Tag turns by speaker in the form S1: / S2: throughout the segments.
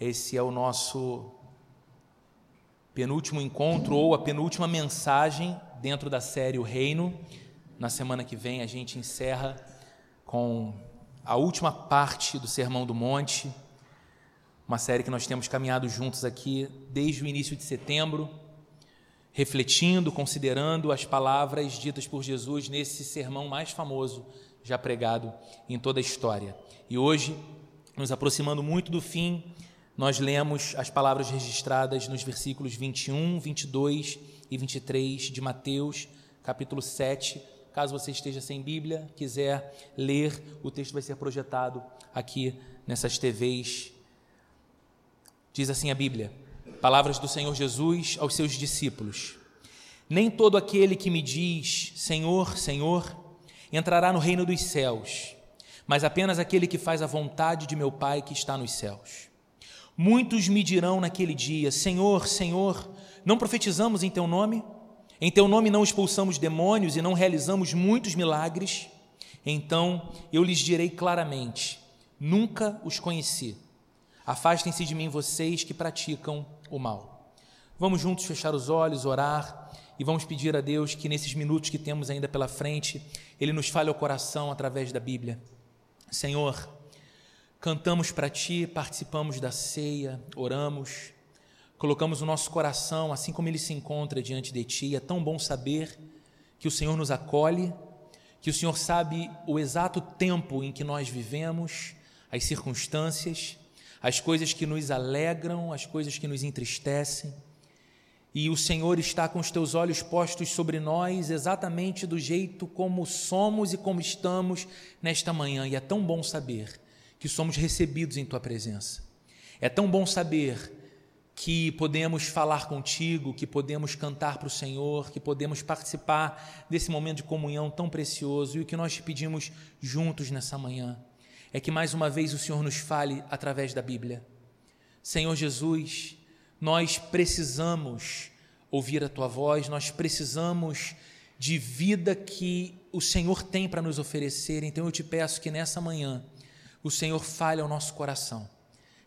S1: Esse é o nosso penúltimo encontro ou a penúltima mensagem dentro da série O Reino. Na semana que vem a gente encerra com a última parte do Sermão do Monte, uma série que nós temos caminhado juntos aqui desde o início de setembro, refletindo, considerando as palavras ditas por Jesus nesse sermão mais famoso já pregado em toda a história. E hoje, nos aproximando muito do fim, nós lemos as palavras registradas nos versículos 21, 22 e 23 de Mateus, capítulo 7. Caso você esteja sem Bíblia, quiser ler, o texto vai ser projetado aqui nessas TVs. Diz assim a Bíblia: Palavras do Senhor Jesus aos seus discípulos: Nem todo aquele que me diz Senhor, Senhor, entrará no reino dos céus, mas apenas aquele que faz a vontade de meu Pai que está nos céus. Muitos me dirão naquele dia: Senhor, Senhor, não profetizamos em teu nome? Em teu nome não expulsamos demônios e não realizamos muitos milagres? Então eu lhes direi claramente: Nunca os conheci. Afastem-se de mim vocês que praticam o mal. Vamos juntos fechar os olhos, orar e vamos pedir a Deus que nesses minutos que temos ainda pela frente, Ele nos fale ao coração através da Bíblia. Senhor, cantamos para Ti, participamos da ceia, oramos, colocamos o nosso coração assim como ele se encontra diante de Ti. É tão bom saber que o Senhor nos acolhe, que o Senhor sabe o exato tempo em que nós vivemos, as circunstâncias, as coisas que nos alegram, as coisas que nos entristecem. E o Senhor está com os teus olhos postos sobre nós, exatamente do jeito como somos e como estamos nesta manhã. E é tão bom saber que somos recebidos em tua presença. É tão bom saber que podemos falar contigo, que podemos cantar para o Senhor, que podemos participar desse momento de comunhão tão precioso. E o que nós te pedimos juntos nessa manhã é que mais uma vez o Senhor nos fale através da Bíblia. Senhor Jesus, nós precisamos ouvir a tua voz, nós precisamos de vida que o Senhor tem para nos oferecer. Então eu te peço que nessa manhã o Senhor fale ao nosso coração.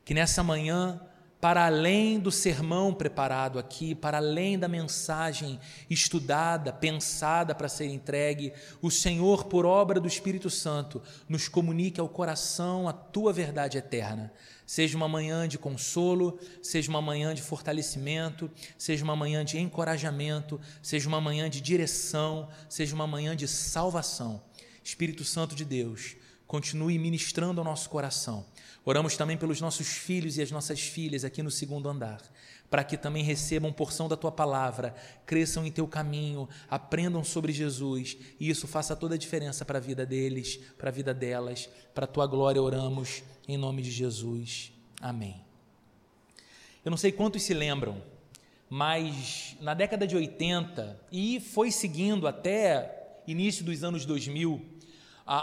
S1: Que nessa manhã, para além do sermão preparado aqui, para além da mensagem estudada, pensada para ser entregue, o Senhor, por obra do Espírito Santo, nos comunique ao coração a tua verdade eterna. Seja uma manhã de consolo, seja uma manhã de fortalecimento, seja uma manhã de encorajamento, seja uma manhã de direção, seja uma manhã de salvação. Espírito Santo de Deus, continue ministrando ao nosso coração. Oramos também pelos nossos filhos e as nossas filhas aqui no segundo andar, para que também recebam porção da tua palavra, cresçam em teu caminho, aprendam sobre Jesus e isso faça toda a diferença para a vida deles, para a vida delas. Para a tua glória oramos em nome de Jesus. Amém. Eu não sei quantos se lembram, mas na década de 80 e foi seguindo até início dos anos 2000,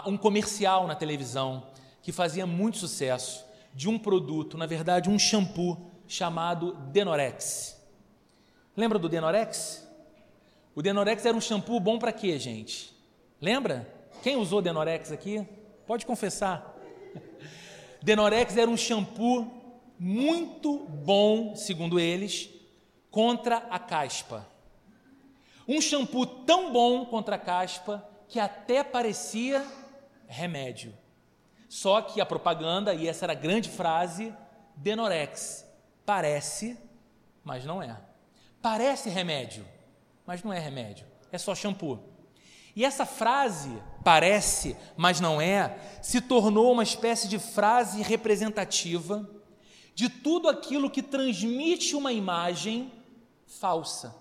S1: um comercial na televisão que fazia muito sucesso de um produto, na verdade, um shampoo chamado Denorex. Lembra do Denorex? O Denorex era um shampoo bom para quê, gente? Lembra? Quem usou Denorex aqui? Pode confessar. Denorex era um shampoo muito bom, segundo eles, contra a caspa. Um shampoo tão bom contra a caspa que até parecia remédio. Só que a propaganda, e essa era a grande frase, Denorex, parece, mas não é. Parece remédio, mas não é remédio, é só shampoo. E essa frase, parece, mas não é, se tornou uma espécie de frase representativa de tudo aquilo que transmite uma imagem falsa.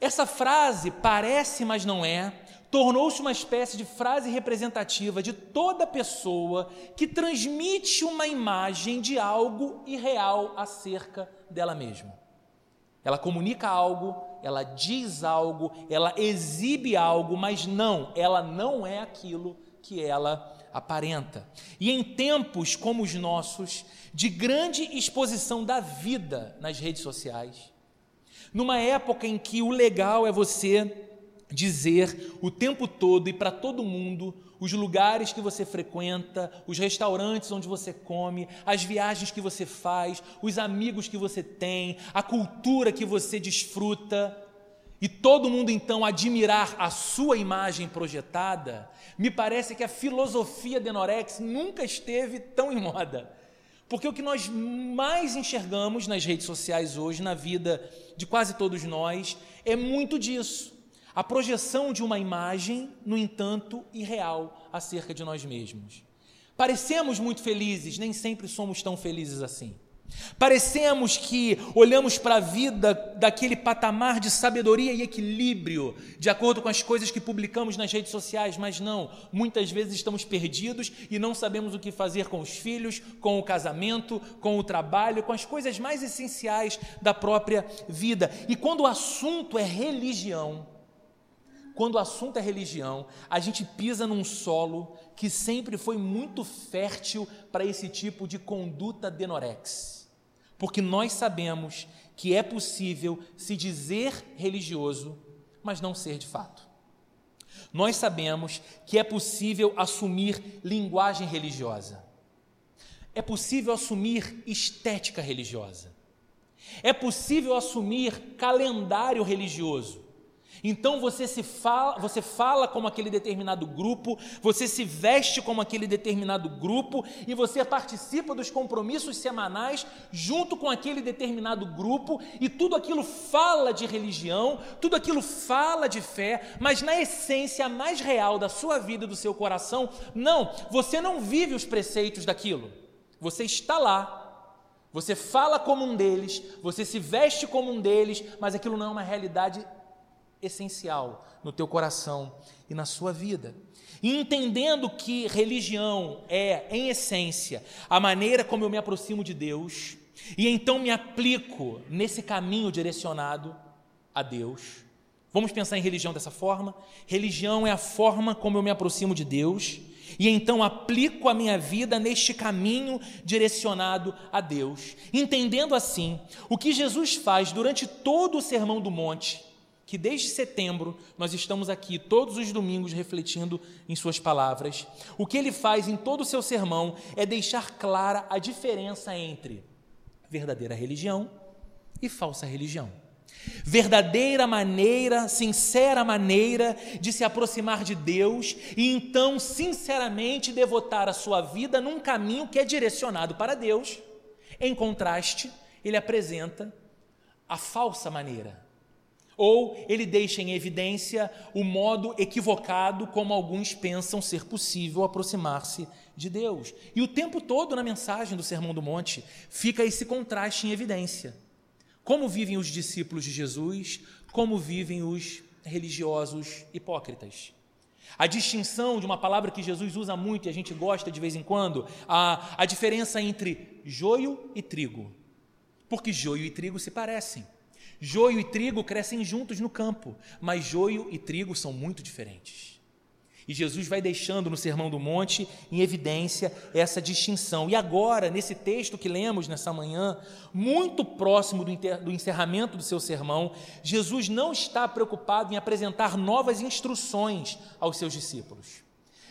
S1: Essa frase, parece, mas não é, tornou-se uma espécie de frase representativa de toda pessoa que transmite uma imagem de algo irreal acerca dela mesma. Ela comunica algo, ela diz algo, ela exibe algo, mas não, ela não é aquilo que ela aparenta. E em tempos como os nossos, de grande exposição da vida nas redes sociais, numa época em que o legal é você dizer o tempo todo e para todo mundo os lugares que você frequenta, os restaurantes onde você come, as viagens que você faz, os amigos que você tem, a cultura que você desfruta, e todo mundo então admirar a sua imagem projetada, me parece que a filosofia de Norex nunca esteve tão em moda. Porque o que nós mais enxergamos nas redes sociais hoje, na vida de quase todos nós, é muito disso. A projeção de uma imagem, no entanto, irreal acerca de nós mesmos. Parecemos muito felizes, nem sempre somos tão felizes assim. Parecemos que olhamos para a vida daquele patamar de sabedoria e equilíbrio, de acordo com as coisas que publicamos nas redes sociais, mas não. Muitas vezes estamos perdidos e não sabemos o que fazer com os filhos, com o casamento, com o trabalho, com as coisas mais essenciais da própria vida. E quando o assunto é religião, quando o assunto é religião, a gente pisa num solo que sempre foi muito fértil para esse tipo de conduta denorex porque nós sabemos que é possível se dizer religioso, mas não ser de fato. Nós sabemos que é possível assumir linguagem religiosa. É possível assumir estética religiosa. É possível assumir calendário religioso. Então você se fala, você fala como aquele determinado grupo, você se veste como aquele determinado grupo e você participa dos compromissos semanais junto com aquele determinado grupo e tudo aquilo fala de religião, tudo aquilo fala de fé, mas na essência mais real da sua vida e do seu coração, não, você não vive os preceitos daquilo. Você está lá, você fala como um deles, você se veste como um deles, mas aquilo não é uma realidade essencial no teu coração e na sua vida. E entendendo que religião é, em essência, a maneira como eu me aproximo de Deus, e então me aplico nesse caminho direcionado a Deus. Vamos pensar em religião dessa forma? Religião é a forma como eu me aproximo de Deus, e então aplico a minha vida neste caminho direcionado a Deus, entendendo assim o que Jesus faz durante todo o Sermão do Monte que desde setembro nós estamos aqui todos os domingos refletindo em Suas palavras. O que ele faz em todo o seu sermão é deixar clara a diferença entre verdadeira religião e falsa religião. Verdadeira maneira, sincera maneira de se aproximar de Deus e então, sinceramente, devotar a sua vida num caminho que é direcionado para Deus. Em contraste, ele apresenta a falsa maneira, ou ele deixa em evidência o modo equivocado como alguns pensam ser possível aproximar-se de Deus. E o tempo todo na mensagem do Sermão do Monte fica esse contraste em evidência. Como vivem os discípulos de Jesus, como vivem os religiosos hipócritas. A distinção de uma palavra que Jesus usa muito e a gente gosta de vez em quando, a, a diferença entre joio e trigo. Porque joio e trigo se parecem. Joio e trigo crescem juntos no campo, mas joio e trigo são muito diferentes. E Jesus vai deixando no Sermão do Monte em evidência essa distinção. E agora, nesse texto que lemos nessa manhã, muito próximo do encerramento do seu sermão, Jesus não está preocupado em apresentar novas instruções aos seus discípulos.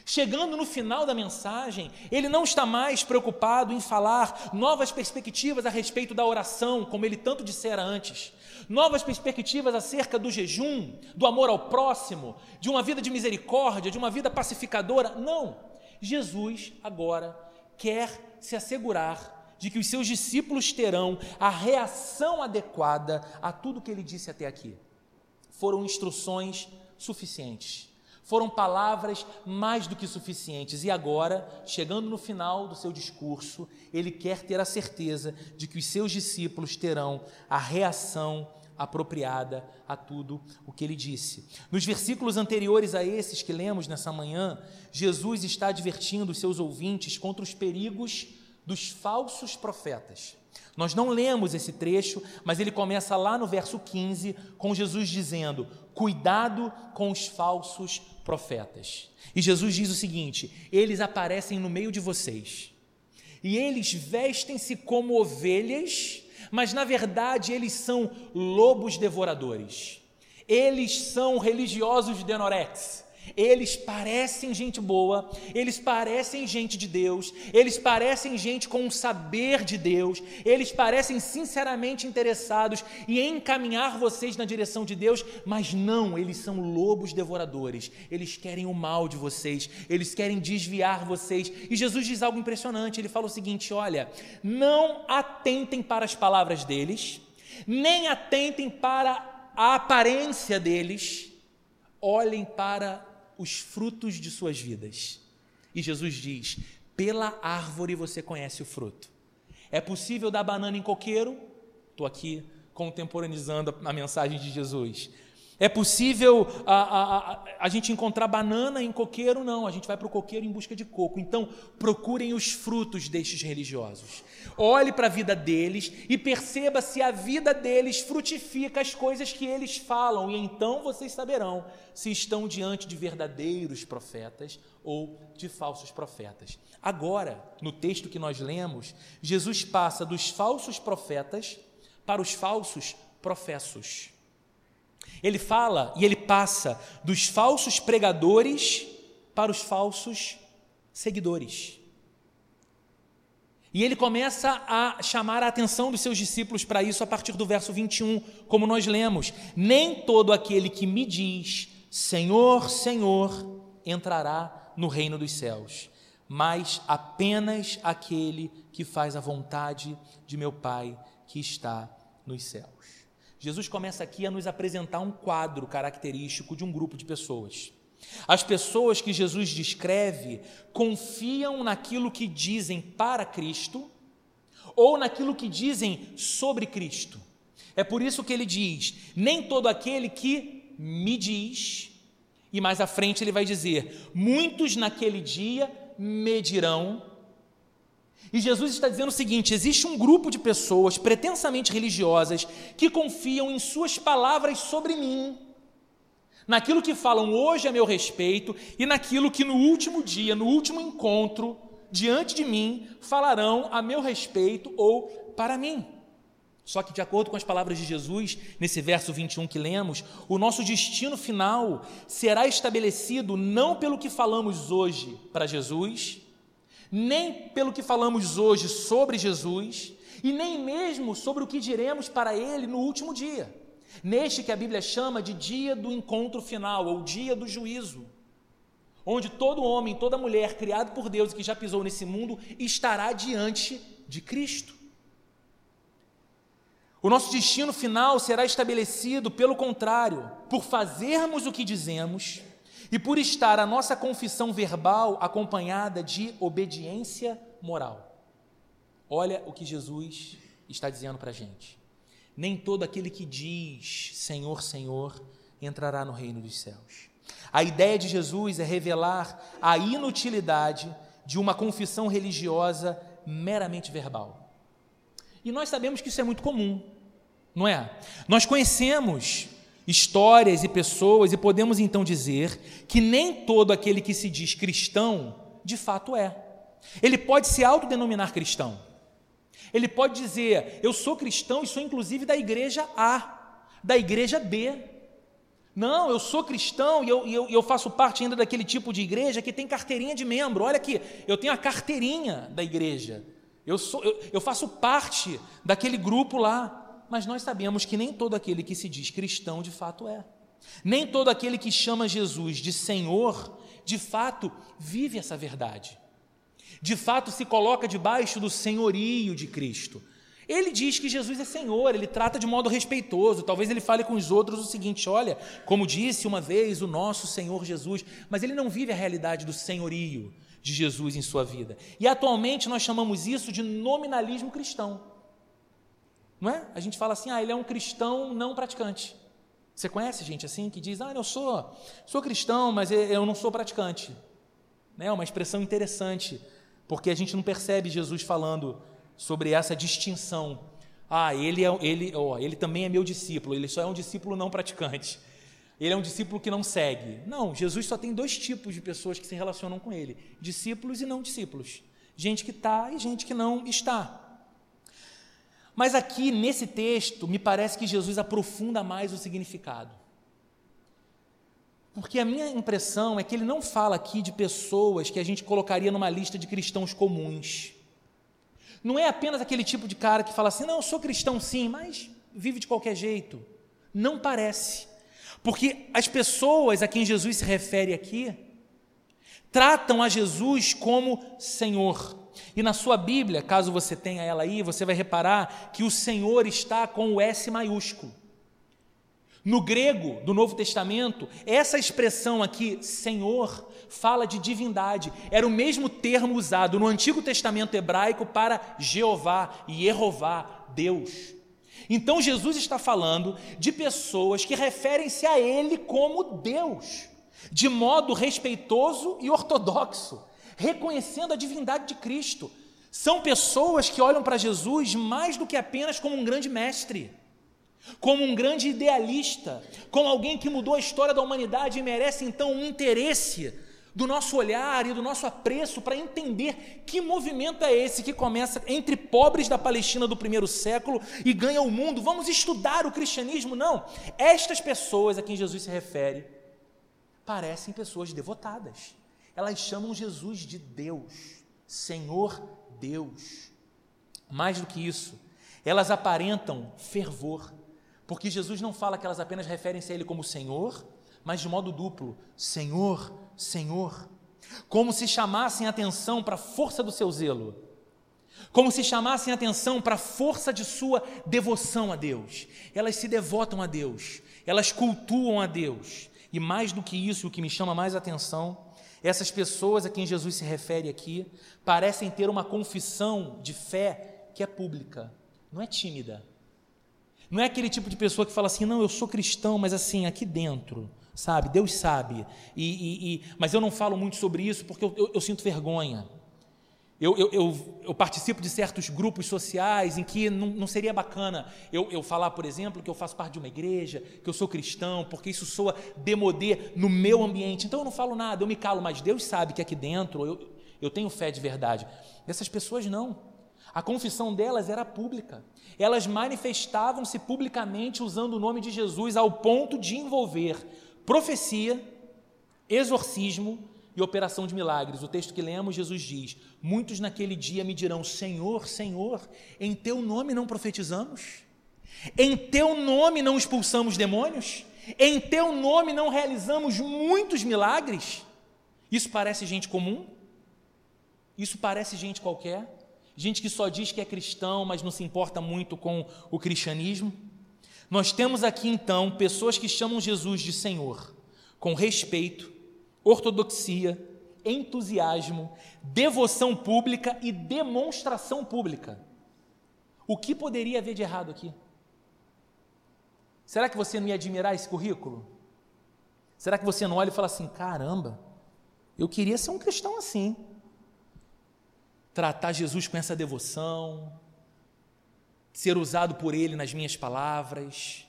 S1: Chegando no final da mensagem, ele não está mais preocupado em falar novas perspectivas a respeito da oração, como ele tanto dissera antes, novas perspectivas acerca do jejum, do amor ao próximo, de uma vida de misericórdia, de uma vida pacificadora. Não. Jesus agora quer se assegurar de que os seus discípulos terão a reação adequada a tudo que ele disse até aqui. Foram instruções suficientes foram palavras mais do que suficientes. E agora, chegando no final do seu discurso, ele quer ter a certeza de que os seus discípulos terão a reação apropriada a tudo o que ele disse. Nos versículos anteriores a esses que lemos nessa manhã, Jesus está advertindo seus ouvintes contra os perigos dos falsos profetas. Nós não lemos esse trecho, mas ele começa lá no verso 15, com Jesus dizendo: Cuidado com os falsos profetas. E Jesus diz o seguinte: Eles aparecem no meio de vocês, e eles vestem-se como ovelhas, mas na verdade eles são lobos devoradores. Eles são religiosos de Denorex. Eles parecem gente boa, eles parecem gente de Deus, eles parecem gente com um saber de Deus, eles parecem sinceramente interessados em encaminhar vocês na direção de Deus, mas não, eles são lobos devoradores, eles querem o mal de vocês, eles querem desviar vocês. E Jesus diz algo impressionante: ele fala o seguinte: olha, não atentem para as palavras deles, nem atentem para a aparência deles, olhem para os frutos de suas vidas. E Jesus diz: pela árvore você conhece o fruto. É possível dar banana em coqueiro? Estou aqui contemporaneizando a mensagem de Jesus. É possível a, a, a, a, gente encontrar banana em coqueiro? Não, a gente vai para o coqueiro em busca de coco. Então, procurem os frutos destes religiosos. Olhe para a vida deles e perceba se a vida deles frutifica as coisas que eles falam, e então vocês saberão se estão diante de verdadeiros profetas ou de falsos profetas. Agora, no texto que nós lemos, Jesus passa dos falsos profetas para os falsos professos. Ele fala e ele passa dos falsos pregadores para os falsos seguidores. E ele começa a chamar a atenção dos seus discípulos para isso a partir do verso 21, como nós lemos: Nem todo aquele que me diz Senhor, Senhor entrará no reino dos céus, mas apenas aquele que faz a vontade de meu Pai que está nos céus. Jesus começa aqui a nos apresentar um quadro característico de um grupo de pessoas. As pessoas que Jesus descreve confiam naquilo que dizem para Cristo ou naquilo que dizem sobre Cristo. É por isso que ele diz: nem todo aquele que me diz, e mais à frente ele vai dizer: muitos naquele dia me dirão, e Jesus está dizendo o seguinte: existe um grupo de pessoas pretensamente religiosas que confiam em suas palavras sobre mim, naquilo que falam hoje a meu respeito e naquilo que no último dia, no último encontro, diante de mim, falarão a meu respeito ou para mim. Só que, de acordo com as palavras de Jesus, nesse verso 21 que lemos, o nosso destino final será estabelecido não pelo que falamos hoje para Jesus, nem pelo que falamos hoje sobre Jesus, e nem mesmo sobre o que diremos para Ele no último dia, neste que a Bíblia chama de dia do encontro final, ou dia do juízo, onde todo homem, toda mulher criado por Deus e que já pisou nesse mundo estará diante de Cristo. O nosso destino final será estabelecido, pelo contrário, por fazermos o que dizemos e por estar a nossa confissão verbal acompanhada de obediência moral. Olha o que Jesus está dizendo para a gente. Nem todo aquele que diz Senhor, Senhor entrará no reino dos céus. A ideia de Jesus é revelar a inutilidade de uma confissão religiosa meramente verbal. E nós sabemos que isso é muito comum, não é? Nós conhecemos histórias e pessoas, e podemos então dizer que nem todo aquele que se diz cristão, de fato é. Ele pode se autodenominar cristão. Ele pode dizer, eu sou cristão e sou inclusive da igreja A, da igreja B. Não, eu sou cristão e eu, eu, eu faço parte ainda daquele tipo de igreja que tem carteirinha de membro. Olha aqui, eu tenho a carteirinha da igreja. Eu, sou, eu, eu faço parte daquele grupo lá mas nós sabemos que nem todo aquele que se diz cristão de fato é. Nem todo aquele que chama Jesus de Senhor, de fato, vive essa verdade. De fato, se coloca debaixo do senhorio de Cristo. Ele diz que Jesus é Senhor, ele trata de modo respeitoso. Talvez ele fale com os outros o seguinte: olha, como disse uma vez o nosso Senhor Jesus, mas ele não vive a realidade do senhorio de Jesus em sua vida. E atualmente nós chamamos isso de nominalismo cristão. Não é? A gente fala assim, ah, ele é um cristão não praticante. Você conhece gente assim que diz, ah, eu sou, sou cristão, mas eu não sou praticante. É uma expressão interessante, porque a gente não percebe Jesus falando sobre essa distinção. Ah, ele, é, ele, oh, ele também é meu discípulo, ele só é um discípulo não praticante. Ele é um discípulo que não segue. Não, Jesus só tem dois tipos de pessoas que se relacionam com ele: discípulos e não discípulos. Gente que está e gente que não está. Mas aqui, nesse texto, me parece que Jesus aprofunda mais o significado. Porque a minha impressão é que ele não fala aqui de pessoas que a gente colocaria numa lista de cristãos comuns. Não é apenas aquele tipo de cara que fala assim: não, eu sou cristão sim, mas vive de qualquer jeito. Não parece. Porque as pessoas a quem Jesus se refere aqui tratam a Jesus como Senhor. E na sua Bíblia, caso você tenha ela aí, você vai reparar que o Senhor está com o S maiúsculo. No grego do Novo Testamento, essa expressão aqui, Senhor, fala de divindade. Era o mesmo termo usado no Antigo Testamento hebraico para Jeová, Yehová, Deus. Então Jesus está falando de pessoas que referem-se a Ele como Deus, de modo respeitoso e ortodoxo, reconhecendo a divindade de Cristo. São pessoas que olham para Jesus mais do que apenas como um grande mestre, como um grande idealista, como alguém que mudou a história da humanidade e merece então um interesse do nosso olhar e do nosso apreço para entender que movimento é esse que começa entre pobres da Palestina do primeiro século e ganha o mundo. Vamos estudar o cristianismo? Não. Estas pessoas a quem Jesus se refere parecem pessoas devotadas. Elas chamam Jesus de Deus, Senhor Deus. Mais do que isso, elas aparentam fervor, porque Jesus não fala que elas apenas referem-se a Ele como Senhor, mas de modo duplo: Senhor, Senhor. Como se chamassem atenção para a força do seu zelo, como se chamassem atenção para a força de sua devoção a Deus. Elas se devotam a Deus, elas cultuam a Deus. E mais do que isso, o que me chama mais atenção, essas pessoas a quem Jesus se refere aqui parecem ter uma confissão de fé que é pública, não é tímida. Não é aquele tipo de pessoa que fala assim, não, eu sou cristão, mas assim, aqui dentro, sabe? Deus sabe. E, e, e, mas eu não falo muito sobre isso porque eu, eu, eu sinto vergonha. Eu, eu, eu, participo de certos grupos sociais em que não, não seria bacana eu, falar, por exemplo, que eu faço parte de uma igreja, que eu sou cristão, porque isso soa demodê no meu ambiente. Então eu não falo nada, eu me calo, mas Deus sabe que aqui dentro eu, eu tenho fé de verdade. Essas pessoas não. A confissão delas era pública. Elas manifestavam-se publicamente usando o nome de Jesus ao ponto de envolver profecia, exorcismo e operação de milagres. O texto que lemos, Jesus diz: Muitos naquele dia me dirão: Senhor, Senhor, em teu nome não profetizamos? Em teu nome não expulsamos demônios? Em teu nome não realizamos muitos milagres? Isso parece gente comum? Isso parece gente qualquer? Gente que só diz que é cristão, mas não se importa muito com o cristianismo? Nós temos aqui então pessoas que chamam Jesus de Senhor, com respeito, ortodoxia, entusiasmo, devoção pública e demonstração pública. O que poderia haver de errado aqui? Será que você não ia admirar esse currículo? Será que você não olha e fala assim: caramba, eu queria ser um cristão assim? Tratar Jesus com essa devoção, ser usado por Ele nas minhas palavras,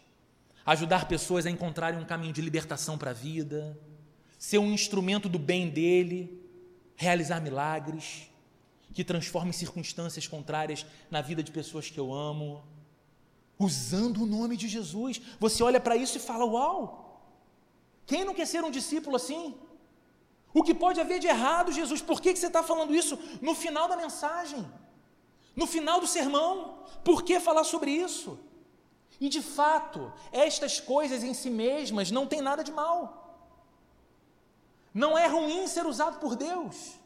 S1: ajudar pessoas a encontrarem um caminho de libertação para a vida, ser um instrumento do bem dele, realizar milagres que transformem circunstâncias contrárias na vida de pessoas que eu amo, usando o nome de Jesus. Você olha para isso e fala: Uau! Quem não quer ser um discípulo assim? O que pode haver de errado, Jesus? Por que, que você está falando isso no final da mensagem? No final do sermão, por que falar sobre isso? E de fato, estas coisas em si mesmas não têm nada de mal. Não é ruim ser usado por Deus.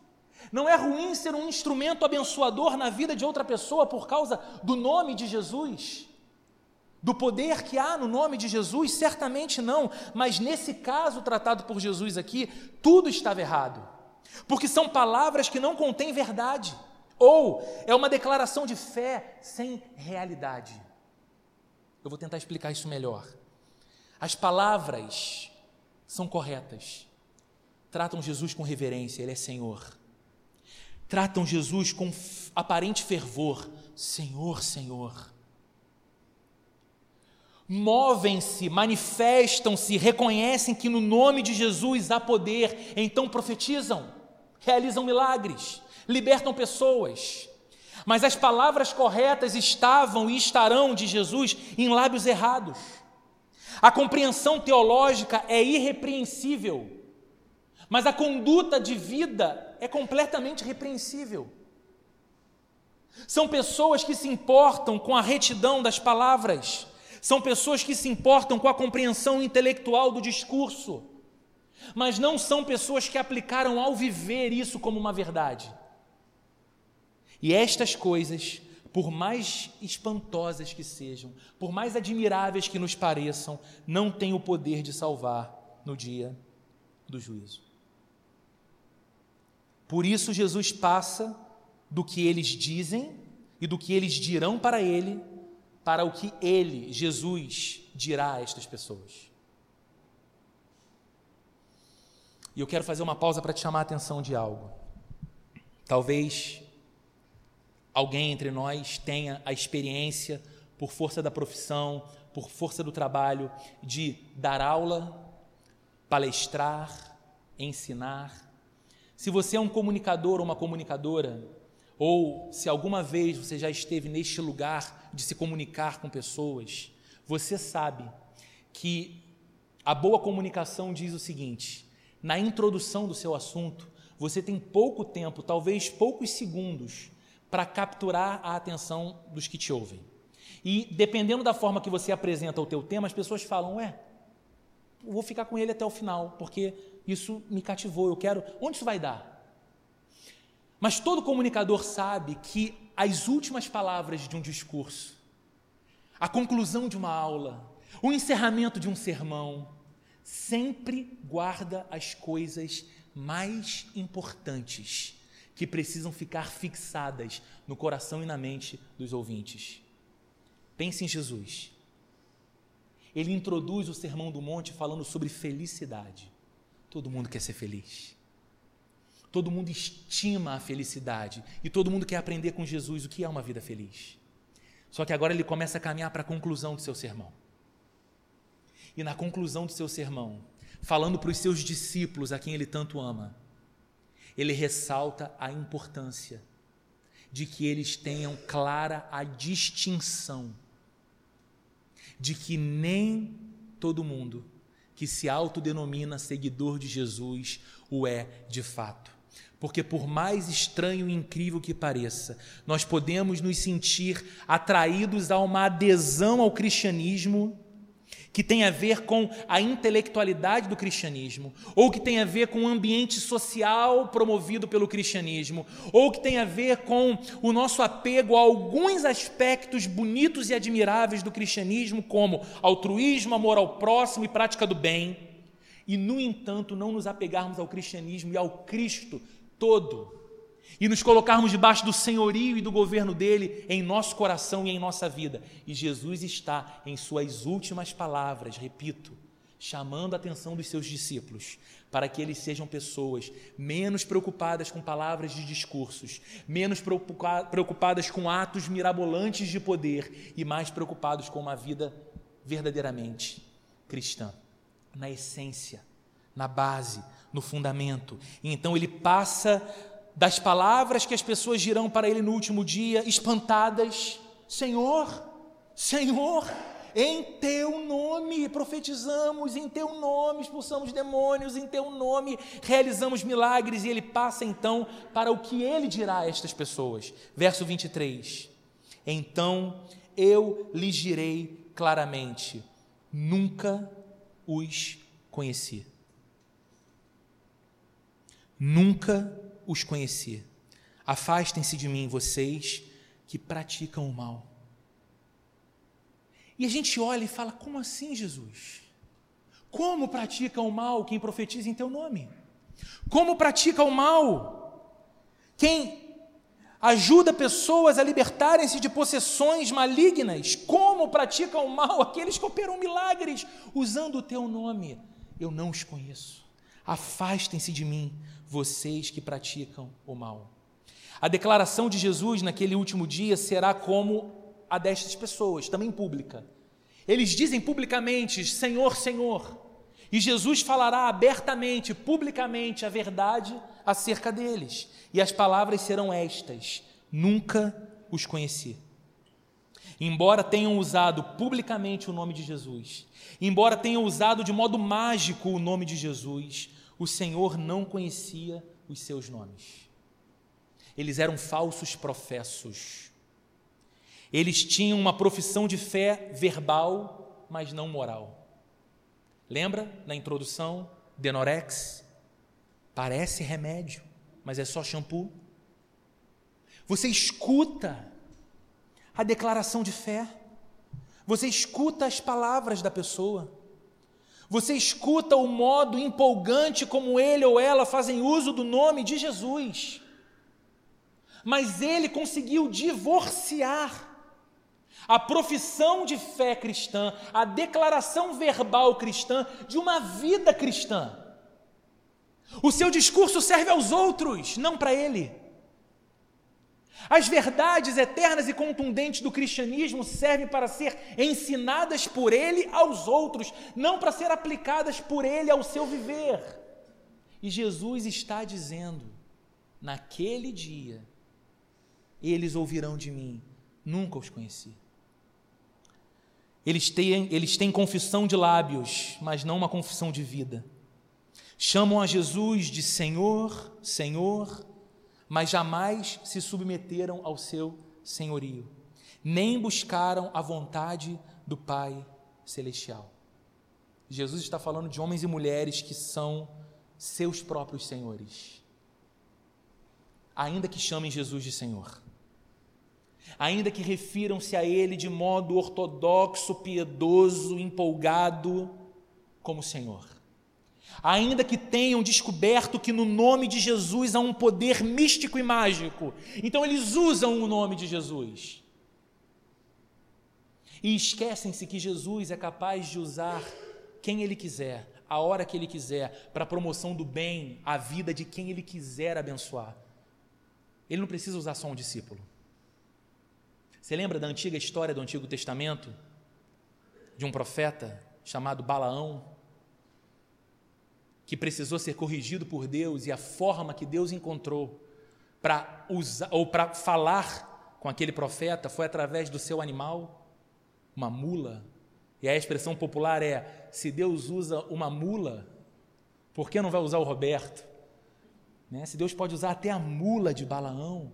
S1: Não é ruim ser um instrumento abençoador na vida de outra pessoa por causa do nome de Jesus. Do poder que há no nome de Jesus, certamente não, mas nesse caso tratado por Jesus aqui, tudo estava errado, porque são palavras que não contêm verdade. Ou é uma declaração de fé sem realidade. Eu vou tentar explicar isso melhor. As palavras são corretas. Tratam Jesus com reverência, Ele é Senhor. Tratam Jesus com aparente fervor, Senhor, Senhor. Movem-se, manifestam-se, reconhecem que no nome de Jesus há poder, então profetizam, realizam milagres libertam pessoas. Mas as palavras corretas estavam e estarão de Jesus em lábios errados. A compreensão teológica é irrepreensível, mas a conduta de vida é completamente repreensível. São pessoas que se importam com a retidão das palavras, são pessoas que se importam com a compreensão intelectual do discurso, mas não são pessoas que aplicaram ao viver isso como uma verdade. E estas coisas, por mais espantosas que sejam, por mais admiráveis que nos pareçam, não têm o poder de salvar no dia do juízo. Por isso, Jesus passa do que eles dizem e do que eles dirão para ele, para o que ele, Jesus, dirá a estas pessoas. E eu quero fazer uma pausa para te chamar a atenção de algo. Talvez alguém entre nós tenha a experiência, por força da profissão, por força do trabalho, de dar aula, palestrar, ensinar. Se você é um comunicador ou uma comunicadora, ou se alguma vez você já esteve neste lugar de se comunicar com pessoas, você sabe que a boa comunicação diz o seguinte: na introdução do seu assunto, você tem pouco tempo, talvez poucos segundos, para capturar a atenção dos que te ouvem. E dependendo da forma que você apresenta o teu tema, as pessoas falam: "Ué, vou ficar com ele até o final, porque isso me cativou, eu quero. Onde isso vai dar?" Mas todo comunicador sabe que as últimas palavras de um discurso, a conclusão de uma aula, o encerramento de um sermão, sempre guarda as coisas mais importantes que precisam ficar fixadas no coração e na mente dos ouvintes. Pense em Jesus. Ele introduz o Sermão do Monte falando sobre felicidade. Todo mundo quer ser feliz. Todo mundo estima a felicidade e todo mundo quer aprender com Jesus o que é uma vida feliz. Só que agora ele começa a caminhar para a conclusão do seu sermão. E na conclusão do seu sermão, falando para os seus discípulos a quem ele tanto ama, ele ressalta a importância de que eles tenham clara a distinção de que nem todo mundo que se autodenomina seguidor de Jesus o é de fato. Porque, por mais estranho e incrível que pareça, nós podemos nos sentir atraídos a uma adesão ao cristianismo que tem a ver com a intelectualidade do cristianismo, ou que tem a ver com o ambiente social promovido pelo cristianismo, ou que tem a ver com o nosso apego a alguns aspectos bonitos e admiráveis do cristianismo, como altruísmo, amor ao próximo e prática do bem, e, no entanto, não nos apegarmos ao cristianismo e ao Cristo todo e nos colocarmos debaixo do senhorio e do governo dele em nosso coração e em nossa vida. E Jesus está em suas últimas palavras, repito, chamando a atenção dos seus discípulos para que eles sejam pessoas menos preocupadas com palavras de discursos, menos preocupadas com atos mirabolantes de poder e mais preocupados com uma vida verdadeiramente cristã, na essência, na base, no fundamento. E então ele passa das palavras que as pessoas dirão para ele no último dia, espantadas: Senhor, Senhor, em teu nome profetizamos, em teu nome expulsamos demônios, em teu nome realizamos milagres. E ele passa então para o que ele dirá a estas pessoas. Verso 23: Então eu lhes direi claramente: nunca os conheci. Nunca os conhecer. Afastem-se de mim, vocês que praticam o mal. E a gente olha e fala: como assim, Jesus? Como pratica o mal quem profetiza em teu nome? Como pratica o mal quem ajuda pessoas a libertarem-se de possessões malignas? Como pratica o mal aqueles que operam milagres usando o teu nome? Eu não os conheço. Afastem-se de mim, vocês que praticam o mal. A declaração de Jesus naquele último dia será como a destas pessoas, também pública. Eles dizem publicamente: Senhor, Senhor. E Jesus falará abertamente, publicamente, a verdade acerca deles. E as palavras serão estas: Nunca os conheci. embora tenham usado publicamente o nome de Jesus, embora tenham usado de modo mágico o nome de Jesus, o Senhor não conhecia os seus nomes. Eles eram falsos professos. Eles tinham uma profissão de fé verbal, mas não moral. Lembra na introdução? Denorex? Parece remédio, mas é só shampoo. Você escuta a declaração de fé, você escuta as palavras da pessoa, você escuta o modo empolgante como ele ou ela fazem uso do nome de Jesus. Mas ele conseguiu divorciar a profissão de fé cristã, a declaração verbal cristã de uma vida cristã. O seu discurso serve aos outros, não para ele. As verdades eternas e contundentes do cristianismo servem para ser ensinadas por ele aos outros, não para ser aplicadas por ele ao seu viver. E Jesus está dizendo: naquele dia, eles ouvirão de mim, nunca os conheci. Eles têm, eles têm confissão de lábios, mas não uma confissão de vida. Chamam a Jesus de Senhor, Senhor, mas jamais se submeteram ao seu senhorio, nem buscaram a vontade do Pai Celestial. Jesus está falando de homens e mulheres que são seus próprios senhores, ainda que chamem Jesus de Senhor, ainda que refiram-se a Ele de modo ortodoxo, piedoso, empolgado, como Senhor ainda que tenham descoberto que no nome de Jesus há um poder místico e mágico. Então eles usam o nome de Jesus. E esquecem-se que Jesus é capaz de usar quem ele quiser, a hora que ele quiser, para a promoção do bem, a vida de quem ele quiser abençoar. Ele não precisa usar só um discípulo. Você lembra da antiga história do Antigo Testamento? De um profeta chamado Balaão? Que precisou ser corrigido por Deus e a forma que Deus encontrou para usar ou para falar com aquele profeta foi através do seu animal, uma mula. E a expressão popular é: se Deus usa uma mula, por que não vai usar o Roberto? Né? Se Deus pode usar até a mula de Balaão,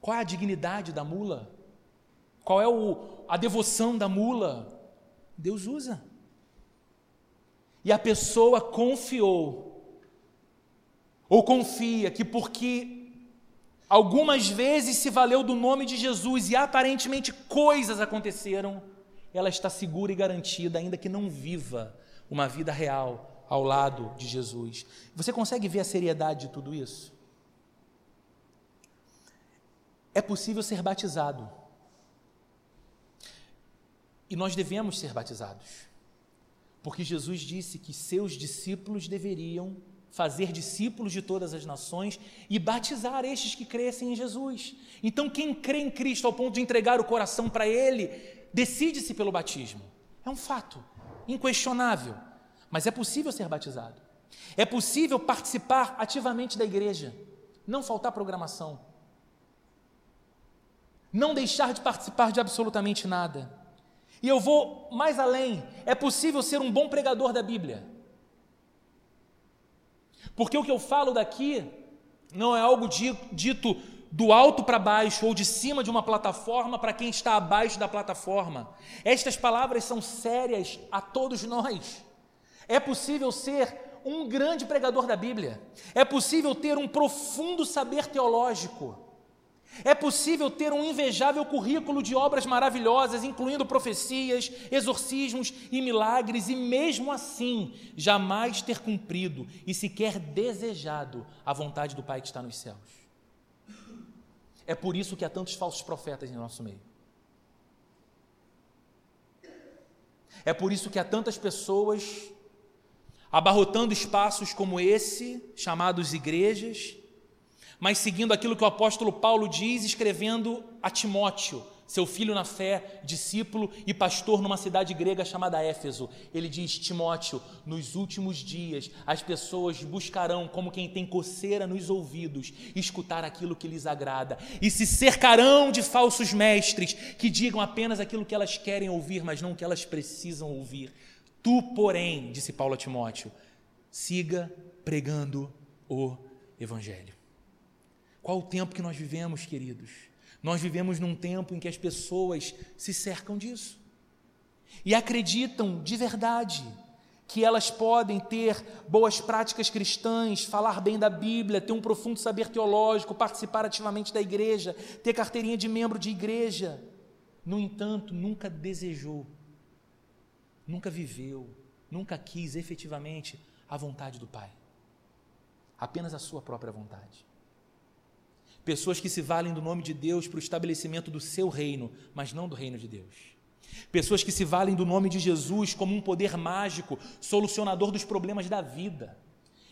S1: qual é a dignidade da mula? Qual é o, a devoção da mula? Deus usa. E a pessoa confiou, ou confia, que porque algumas vezes se valeu do nome de Jesus e aparentemente coisas aconteceram, ela está segura e garantida, ainda que não viva uma vida real ao lado de Jesus. Você consegue ver a seriedade de tudo isso? É possível ser batizado. E nós devemos ser batizados. Porque Jesus disse que seus discípulos deveriam fazer discípulos de todas as nações e batizar estes que crescem em Jesus. Então, quem crê em Cristo ao ponto de entregar o coração para Ele, decide-se pelo batismo. É um fato, inquestionável. Mas é possível ser batizado. É possível participar ativamente da igreja, não faltar programação, não deixar de participar de absolutamente nada. E eu vou mais além: é possível ser um bom pregador da Bíblia. Porque o que eu falo daqui não é algo dito do alto para baixo ou de cima de uma plataforma para quem está abaixo da plataforma. Estas palavras são sérias a todos nós. É possível ser um grande pregador da Bíblia. É possível ter um profundo saber teológico. É possível ter um invejável currículo de obras maravilhosas, incluindo profecias, exorcismos e milagres, e mesmo assim jamais ter cumprido e sequer desejado a vontade do Pai que está nos céus. É por isso que há tantos falsos profetas em nosso meio. É por isso que há tantas pessoas abarrotando espaços como esse, chamados igrejas, mas seguindo aquilo que o apóstolo Paulo diz, escrevendo a Timóteo, seu filho na fé, discípulo e pastor numa cidade grega chamada Éfeso. Ele diz: Timóteo, nos últimos dias as pessoas buscarão, como quem tem coceira nos ouvidos, escutar aquilo que lhes agrada, e se cercarão de falsos mestres que digam apenas aquilo que elas querem ouvir, mas não o que elas precisam ouvir. Tu, porém, disse Paulo a Timóteo, siga pregando o Evangelho. Qual o tempo que nós vivemos, queridos? Nós vivemos num tempo em que as pessoas se cercam disso e acreditam de verdade que elas podem ter boas práticas cristãs, falar bem da Bíblia, ter um profundo saber teológico, participar ativamente da igreja, ter carteirinha de membro de igreja. No entanto, nunca desejou, nunca viveu, nunca quis efetivamente a vontade do Pai, apenas a sua própria vontade. Pessoas que se valem do nome de Deus para o estabelecimento do seu reino, mas não do reino de Deus. Pessoas que se valem do nome de Jesus como um poder mágico, solucionador dos problemas da vida.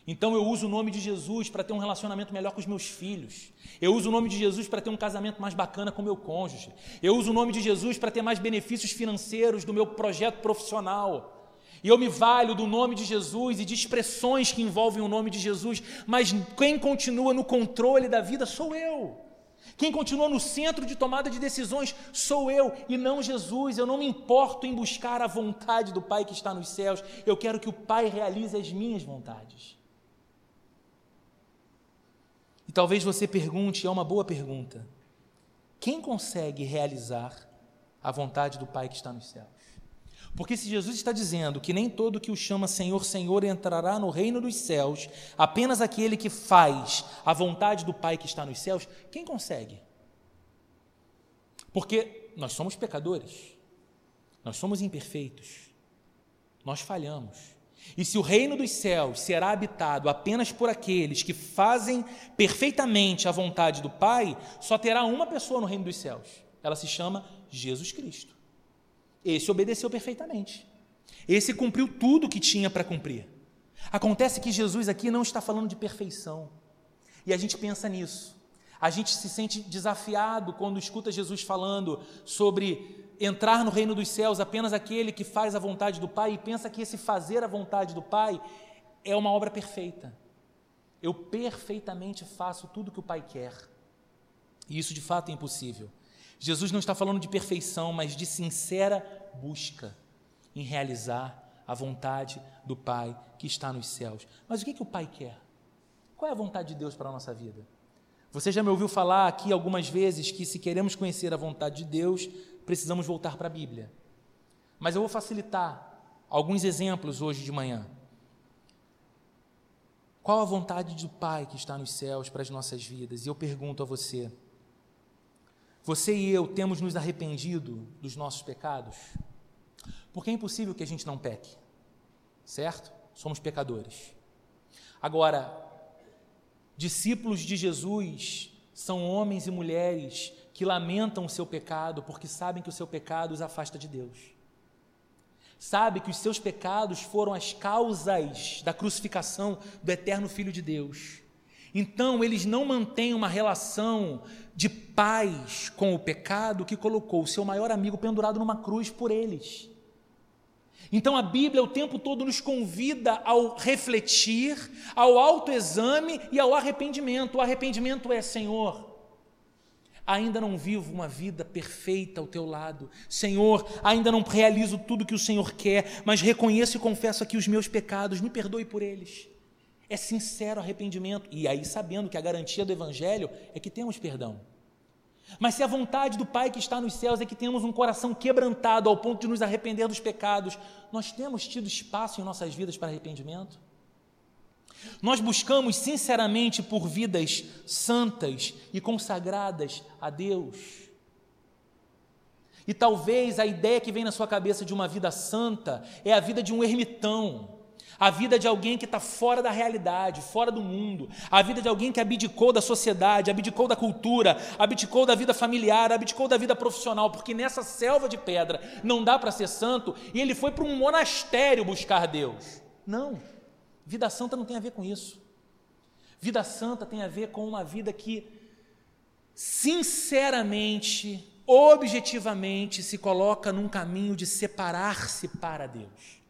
S1: Então eu uso o nome de Jesus para ter um relacionamento melhor com os meus filhos. Eu uso o nome de Jesus para ter um casamento mais bacana com meu cônjuge. Eu uso o nome de Jesus para ter mais benefícios financeiros do meu projeto profissional. E eu me valho do nome de Jesus e de expressões que envolvem o nome de Jesus, mas quem continua no controle da vida sou eu. Quem continua no centro de tomada de decisões sou eu e não Jesus. Eu não me importo em buscar a vontade do Pai que está nos céus. Eu quero que o Pai realize as minhas vontades. E talvez você pergunte, é uma boa pergunta: quem consegue realizar a vontade do Pai que está nos céus? Porque se Jesus está dizendo que nem todo que o chama Senhor, Senhor entrará no reino dos céus, apenas aquele que faz a vontade do Pai que está nos céus, quem consegue? Porque nós somos pecadores, nós somos imperfeitos, nós falhamos. E se o reino dos céus será habitado apenas por aqueles que fazem perfeitamente a vontade do Pai, só terá uma pessoa no reino dos céus. Ela se chama Jesus Cristo. Esse obedeceu perfeitamente. Esse cumpriu tudo o que tinha para cumprir. Acontece que Jesus aqui não está falando de perfeição. E a gente pensa nisso. A gente se sente desafiado quando escuta Jesus falando sobre entrar no reino dos céus apenas aquele que faz a vontade do Pai e pensa que esse fazer a vontade do Pai é uma obra perfeita. Eu perfeitamente faço tudo o que o Pai quer. E isso de fato é impossível. Jesus não está falando de perfeição, mas de sincera busca em realizar a vontade do Pai que está nos céus. Mas o que, que o Pai quer? Qual é a vontade de Deus para a nossa vida? Você já me ouviu falar aqui algumas vezes que se queremos conhecer a vontade de Deus, precisamos voltar para a Bíblia. Mas eu vou facilitar alguns exemplos hoje de manhã. Qual a vontade do Pai que está nos céus para as nossas vidas? E eu pergunto a você: você e eu temos nos arrependido dos nossos pecados? Porque é impossível que a gente não peque, certo? Somos pecadores. Agora, discípulos de Jesus são homens e mulheres que lamentam o seu pecado porque sabem que o seu pecado os afasta de Deus. Sabe que os seus pecados foram as causas da crucificação do eterno Filho de Deus. Então, eles não mantêm uma relação de paz com o pecado que colocou o seu maior amigo pendurado numa cruz por eles. Então a Bíblia o tempo todo nos convida ao refletir, ao autoexame e ao arrependimento. O arrependimento é, Senhor, ainda não vivo uma vida perfeita ao teu lado. Senhor, ainda não realizo tudo que o Senhor quer, mas reconheço e confesso aqui os meus pecados, me perdoe por eles é sincero arrependimento. E aí, sabendo que a garantia do Evangelho é que temos perdão. Mas se a vontade do Pai que está nos céus é que temos um coração quebrantado ao ponto de nos arrepender dos pecados, nós temos tido espaço em nossas vidas para arrependimento? Nós buscamos sinceramente por vidas santas e consagradas a Deus. E talvez a ideia que vem na sua cabeça de uma vida santa é a vida de um ermitão, a vida de alguém que está fora da realidade, fora do mundo, a vida de alguém que abdicou da sociedade, abdicou da cultura, abdicou da vida familiar, abdicou da vida profissional, porque nessa selva de pedra não dá para ser santo e ele foi para um monastério buscar Deus. Não, vida santa não tem a ver com isso. Vida santa tem a ver com uma vida que, sinceramente, objetivamente se coloca num caminho de separar-se para Deus.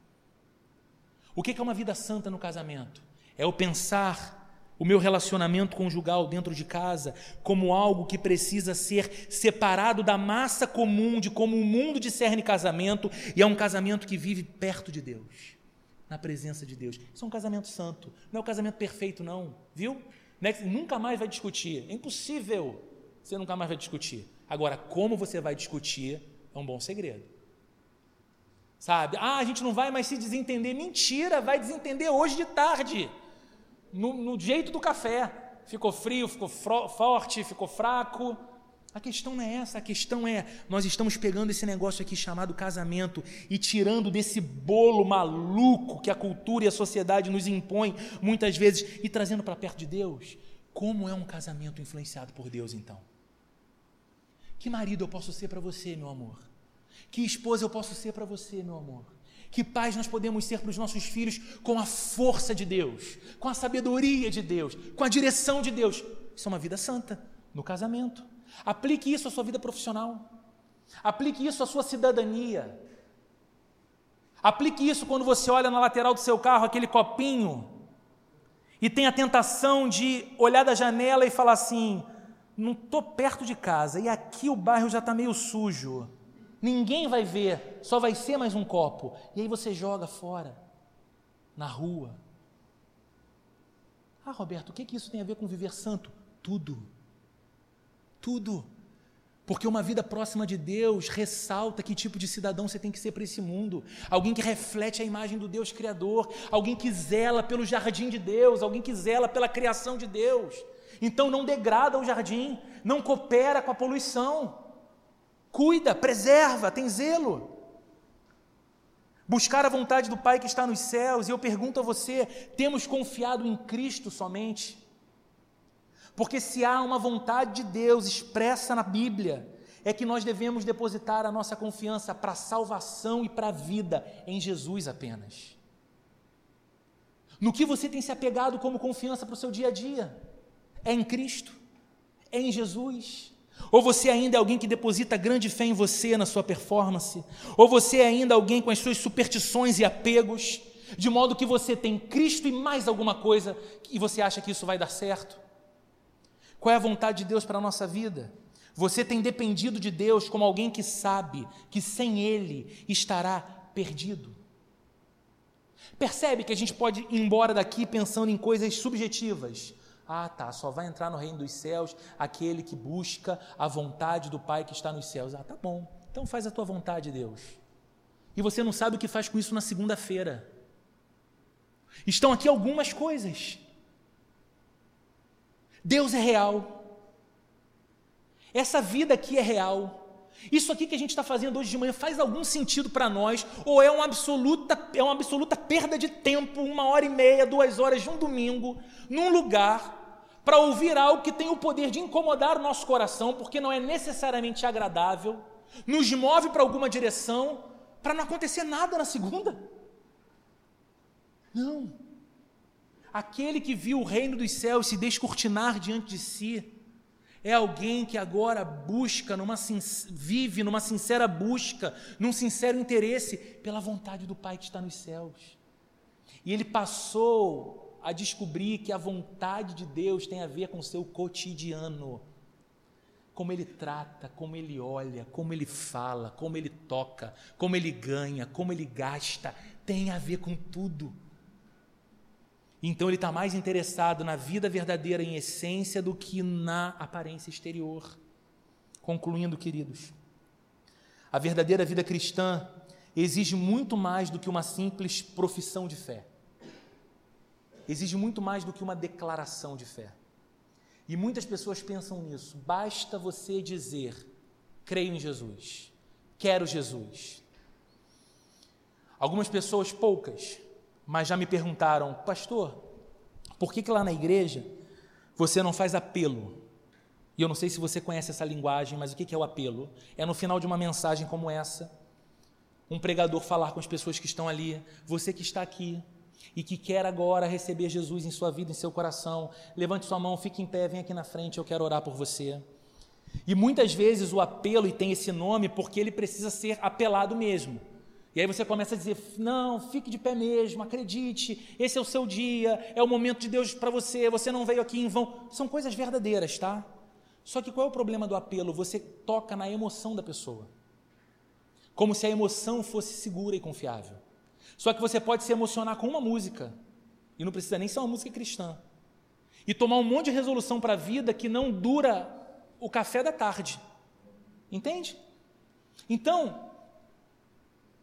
S1: O que é uma vida santa no casamento? É o pensar o meu relacionamento conjugal dentro de casa como algo que precisa ser separado da massa comum de como o mundo discerne casamento e é um casamento que vive perto de Deus, na presença de Deus. Isso é um casamento santo, não é um casamento perfeito, não, viu? É nunca mais vai discutir, é impossível você nunca mais vai discutir. Agora, como você vai discutir é um bom segredo. Sabe? Ah, a gente não vai mais se desentender. Mentira, vai desentender hoje de tarde no, no jeito do café. Ficou frio, ficou forte, ficou fraco. A questão não é essa, a questão é: nós estamos pegando esse negócio aqui chamado casamento e tirando desse bolo maluco que a cultura e a sociedade nos impõe muitas vezes e trazendo para perto de Deus. Como é um casamento influenciado por Deus então? Que marido eu posso ser para você, meu amor? Que esposa eu posso ser para você, meu amor? Que pais nós podemos ser para os nossos filhos com a força de Deus, com a sabedoria de Deus, com a direção de Deus. Isso é uma vida santa no casamento. Aplique isso à sua vida profissional. Aplique isso à sua cidadania. Aplique isso quando você olha na lateral do seu carro aquele copinho e tem a tentação de olhar da janela e falar assim: não estou perto de casa e aqui o bairro já está meio sujo ninguém vai ver, só vai ser mais um copo. E aí você joga fora, na rua. Ah, Roberto, o que, que isso tem a ver com viver santo? Tudo. Tudo. Porque uma vida próxima de Deus ressalta que tipo de cidadão você tem que ser para esse mundo. Alguém que reflete a imagem do Deus Criador, alguém que zela pelo jardim de Deus, alguém que zela pela criação de Deus. Então não degrada o jardim, não coopera com a poluição cuida, preserva, tem zelo. Buscar a vontade do Pai que está nos céus, e eu pergunto a você: temos confiado em Cristo somente? Porque se há uma vontade de Deus expressa na Bíblia, é que nós devemos depositar a nossa confiança para a salvação e para a vida em Jesus apenas. No que você tem se apegado como confiança para o seu dia a dia? É em Cristo? É em Jesus? Ou você ainda é alguém que deposita grande fé em você, na sua performance? Ou você é ainda alguém com as suas superstições e apegos, de modo que você tem Cristo e mais alguma coisa e você acha que isso vai dar certo? Qual é a vontade de Deus para a nossa vida? Você tem dependido de Deus como alguém que sabe que sem Ele estará perdido. Percebe que a gente pode ir embora daqui pensando em coisas subjetivas, ah, tá, só vai entrar no reino dos céus aquele que busca a vontade do Pai que está nos céus. Ah, tá bom. Então faz a tua vontade, Deus. E você não sabe o que faz com isso na segunda-feira. Estão aqui algumas coisas. Deus é real. Essa vida aqui é real. Isso aqui que a gente está fazendo hoje de manhã faz algum sentido para nós ou é uma absoluta é uma absoluta perda de tempo, uma hora e meia, duas horas de um domingo, num lugar para ouvir algo que tem o poder de incomodar o nosso coração, porque não é necessariamente agradável, nos move para alguma direção, para não acontecer nada na segunda. Não. Aquele que viu o reino dos céus se descortinar diante de si, é alguém que agora busca, numa, vive numa sincera busca, num sincero interesse pela vontade do Pai que está nos céus. E ele passou a descobrir que a vontade de Deus tem a ver com o seu cotidiano. Como ele trata, como ele olha, como ele fala, como ele toca, como ele ganha, como ele gasta, tem a ver com tudo. Então ele está mais interessado na vida verdadeira em essência do que na aparência exterior. Concluindo, queridos, a verdadeira vida cristã exige muito mais do que uma simples profissão de fé exige muito mais do que uma declaração de fé. E muitas pessoas pensam nisso. Basta você dizer: creio em Jesus, quero Jesus. Algumas pessoas, poucas, mas já me perguntaram, pastor, por que, que lá na igreja você não faz apelo? E eu não sei se você conhece essa linguagem, mas o que é o apelo? É no final de uma mensagem como essa, um pregador falar com as pessoas que estão ali, você que está aqui, e que quer agora receber Jesus em sua vida, em seu coração, levante sua mão, fique em pé, vem aqui na frente, eu quero orar por você. E muitas vezes o apelo e tem esse nome porque ele precisa ser apelado mesmo. E aí você começa a dizer: não, fique de pé mesmo, acredite, esse é o seu dia, é o momento de Deus para você, você não veio aqui em vão. São coisas verdadeiras, tá? Só que qual é o problema do apelo? Você toca na emoção da pessoa, como se a emoção fosse segura e confiável. Só que você pode se emocionar com uma música, e não precisa nem ser uma música cristã, e tomar um monte de resolução para a vida que não dura o café da tarde. Entende? Então,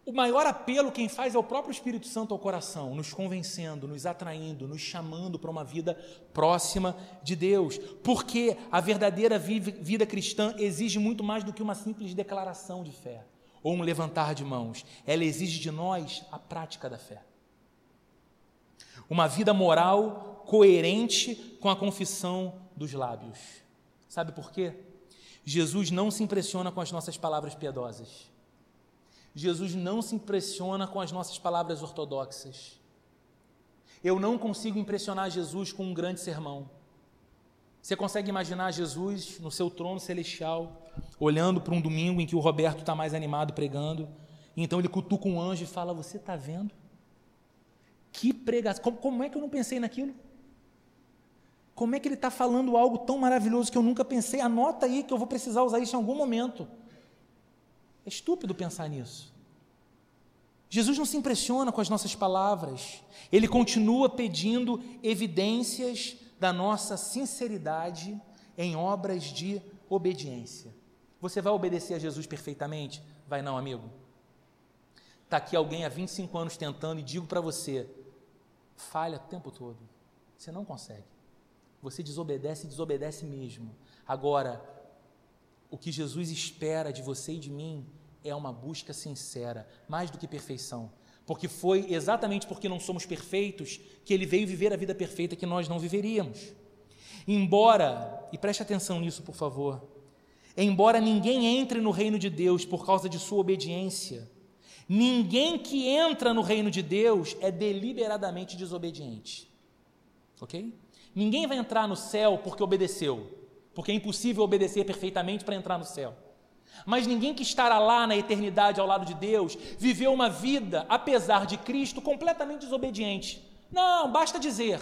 S1: o maior apelo quem faz é o próprio Espírito Santo ao coração, nos convencendo, nos atraindo, nos chamando para uma vida próxima de Deus. Porque a verdadeira vida cristã exige muito mais do que uma simples declaração de fé ou um levantar de mãos. Ela exige de nós a prática da fé. Uma vida moral coerente com a confissão dos lábios. Sabe por quê? Jesus não se impressiona com as nossas palavras piedosas. Jesus não se impressiona com as nossas palavras ortodoxas. Eu não consigo impressionar Jesus com um grande sermão. Você consegue imaginar Jesus no seu trono celestial, olhando para um domingo em que o Roberto está mais animado pregando, então ele cutuca um anjo e fala: Você está vendo? Que pregação! Como, como é que eu não pensei naquilo? Como é que ele está falando algo tão maravilhoso que eu nunca pensei? Anota aí que eu vou precisar usar isso em algum momento. É estúpido pensar nisso. Jesus não se impressiona com as nossas palavras, ele continua pedindo evidências da nossa sinceridade em obras de obediência. Você vai obedecer a Jesus perfeitamente? Vai não, amigo? Está aqui alguém há 25 anos tentando e digo para você: falha o tempo todo. Você não consegue. Você desobedece e desobedece mesmo. Agora, o que Jesus espera de você e de mim é uma busca sincera, mais do que perfeição. Porque foi exatamente porque não somos perfeitos que ele veio viver a vida perfeita que nós não viveríamos. Embora, e preste atenção nisso, por favor, embora ninguém entre no reino de Deus por causa de sua obediência, ninguém que entra no reino de Deus é deliberadamente desobediente. Ok? Ninguém vai entrar no céu porque obedeceu, porque é impossível obedecer perfeitamente para entrar no céu. Mas ninguém que estará lá na eternidade ao lado de Deus viveu uma vida, apesar de Cristo, completamente desobediente. Não, basta dizer.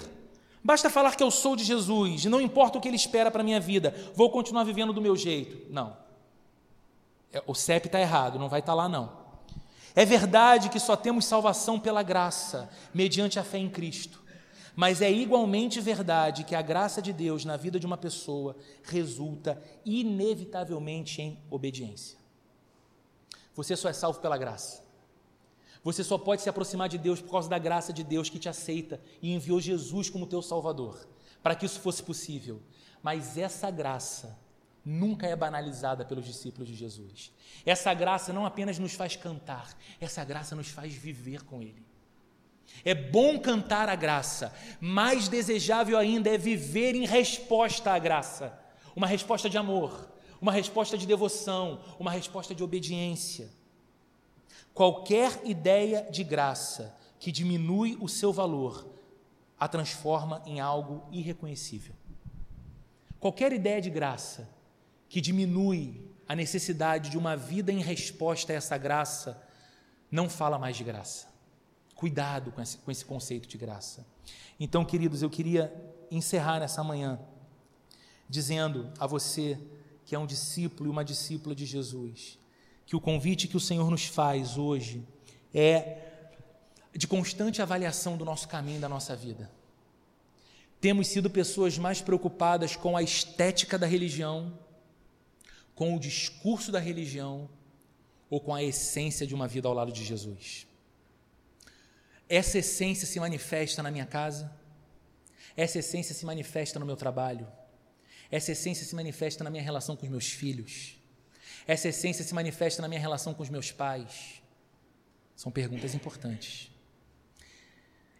S1: Basta falar que eu sou de Jesus, não importa o que Ele espera para a minha vida, vou continuar vivendo do meu jeito. Não. É, o CEP está errado, não vai estar tá lá, não. É verdade que só temos salvação pela graça, mediante a fé em Cristo. Mas é igualmente verdade que a graça de Deus na vida de uma pessoa resulta inevitavelmente em obediência. Você só é salvo pela graça. Você só pode se aproximar de Deus por causa da graça de Deus que te aceita e enviou Jesus como teu Salvador, para que isso fosse possível. Mas essa graça nunca é banalizada pelos discípulos de Jesus. Essa graça não apenas nos faz cantar, essa graça nos faz viver com Ele. É bom cantar a graça, mais desejável ainda é viver em resposta à graça. Uma resposta de amor, uma resposta de devoção, uma resposta de obediência. Qualquer ideia de graça que diminui o seu valor a transforma em algo irreconhecível. Qualquer ideia de graça que diminui a necessidade de uma vida em resposta a essa graça não fala mais de graça. Cuidado com esse, com esse conceito de graça. Então, queridos, eu queria encerrar nessa manhã dizendo a você que é um discípulo e uma discípula de Jesus, que o convite que o Senhor nos faz hoje é de constante avaliação do nosso caminho, da nossa vida. Temos sido pessoas mais preocupadas com a estética da religião, com o discurso da religião ou com a essência de uma vida ao lado de Jesus. Essa essência se manifesta na minha casa, essa essência se manifesta no meu trabalho, essa essência se manifesta na minha relação com os meus filhos, essa essência se manifesta na minha relação com os meus pais. São perguntas importantes.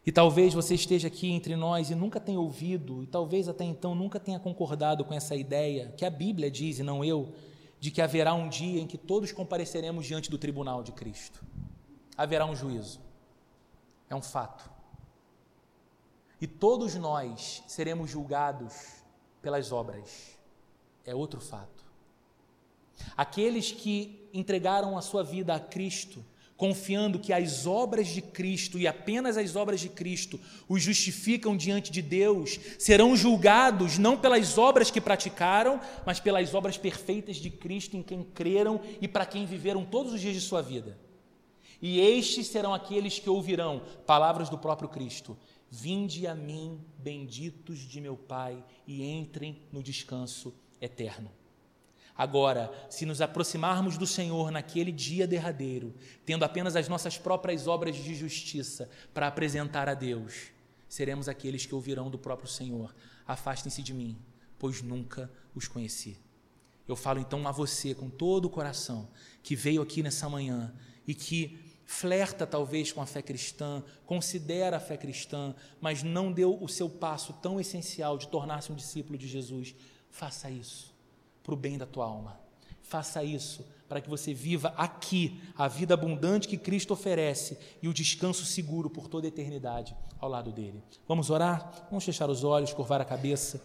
S1: E talvez você esteja aqui entre nós e nunca tenha ouvido, e talvez até então nunca tenha concordado com essa ideia que a Bíblia diz, e não eu, de que haverá um dia em que todos compareceremos diante do tribunal de Cristo. Haverá um juízo. É um fato. E todos nós seremos julgados pelas obras. É outro fato. Aqueles que entregaram a sua vida a Cristo, confiando que as obras de Cristo e apenas as obras de Cristo os justificam diante de Deus, serão julgados não pelas obras que praticaram, mas pelas obras perfeitas de Cristo em quem creram e para quem viveram todos os dias de sua vida. E estes serão aqueles que ouvirão palavras do próprio Cristo: Vinde a mim, benditos de meu Pai, e entrem no descanso eterno. Agora, se nos aproximarmos do Senhor naquele dia derradeiro, tendo apenas as nossas próprias obras de justiça para apresentar a Deus, seremos aqueles que ouvirão do próprio Senhor: Afastem-se de mim, pois nunca os conheci. Eu falo então a você com todo o coração que veio aqui nessa manhã e que flerta talvez com a fé cristã, considera a fé cristã, mas não deu o seu passo tão essencial de tornar-se um discípulo de Jesus. Faça isso para o bem da tua alma. Faça isso para que você viva aqui a vida abundante que Cristo oferece e o descanso seguro por toda a eternidade ao lado dele. Vamos orar? Vamos fechar os olhos, curvar a cabeça.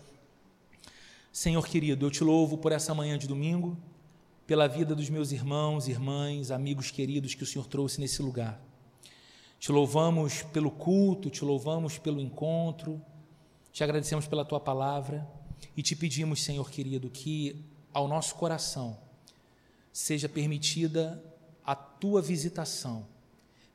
S1: Senhor querido, eu te louvo por essa manhã de domingo, pela vida dos meus irmãos, irmãs, amigos queridos que o Senhor trouxe nesse lugar. Te louvamos pelo culto, te louvamos pelo encontro, te agradecemos pela tua palavra e te pedimos, Senhor querido, que ao nosso coração seja permitida a tua visitação,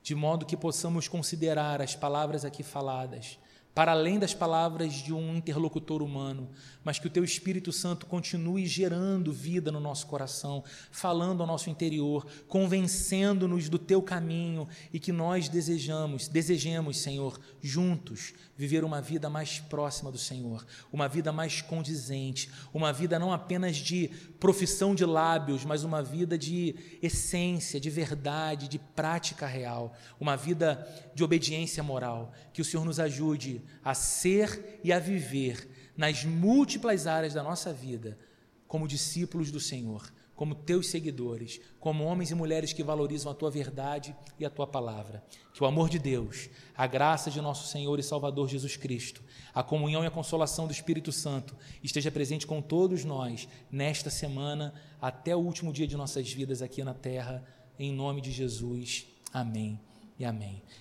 S1: de modo que possamos considerar as palavras aqui faladas para além das palavras de um interlocutor humano, mas que o teu Espírito Santo continue gerando vida no nosso coração, falando ao nosso interior, convencendo-nos do teu caminho e que nós desejamos, desejemos, Senhor, juntos viver uma vida mais próxima do Senhor, uma vida mais condizente, uma vida não apenas de profissão de lábios, mas uma vida de essência, de verdade, de prática real, uma vida de obediência moral. Que o Senhor nos ajude a ser e a viver nas múltiplas áreas da nossa vida como discípulos do Senhor, como teus seguidores, como homens e mulheres que valorizam a tua verdade e a tua palavra. Que o amor de Deus, a graça de nosso Senhor e Salvador Jesus Cristo, a comunhão e a consolação do Espírito Santo esteja presente com todos nós nesta semana até o último dia de nossas vidas aqui na terra, em nome de Jesus. Amém e amém.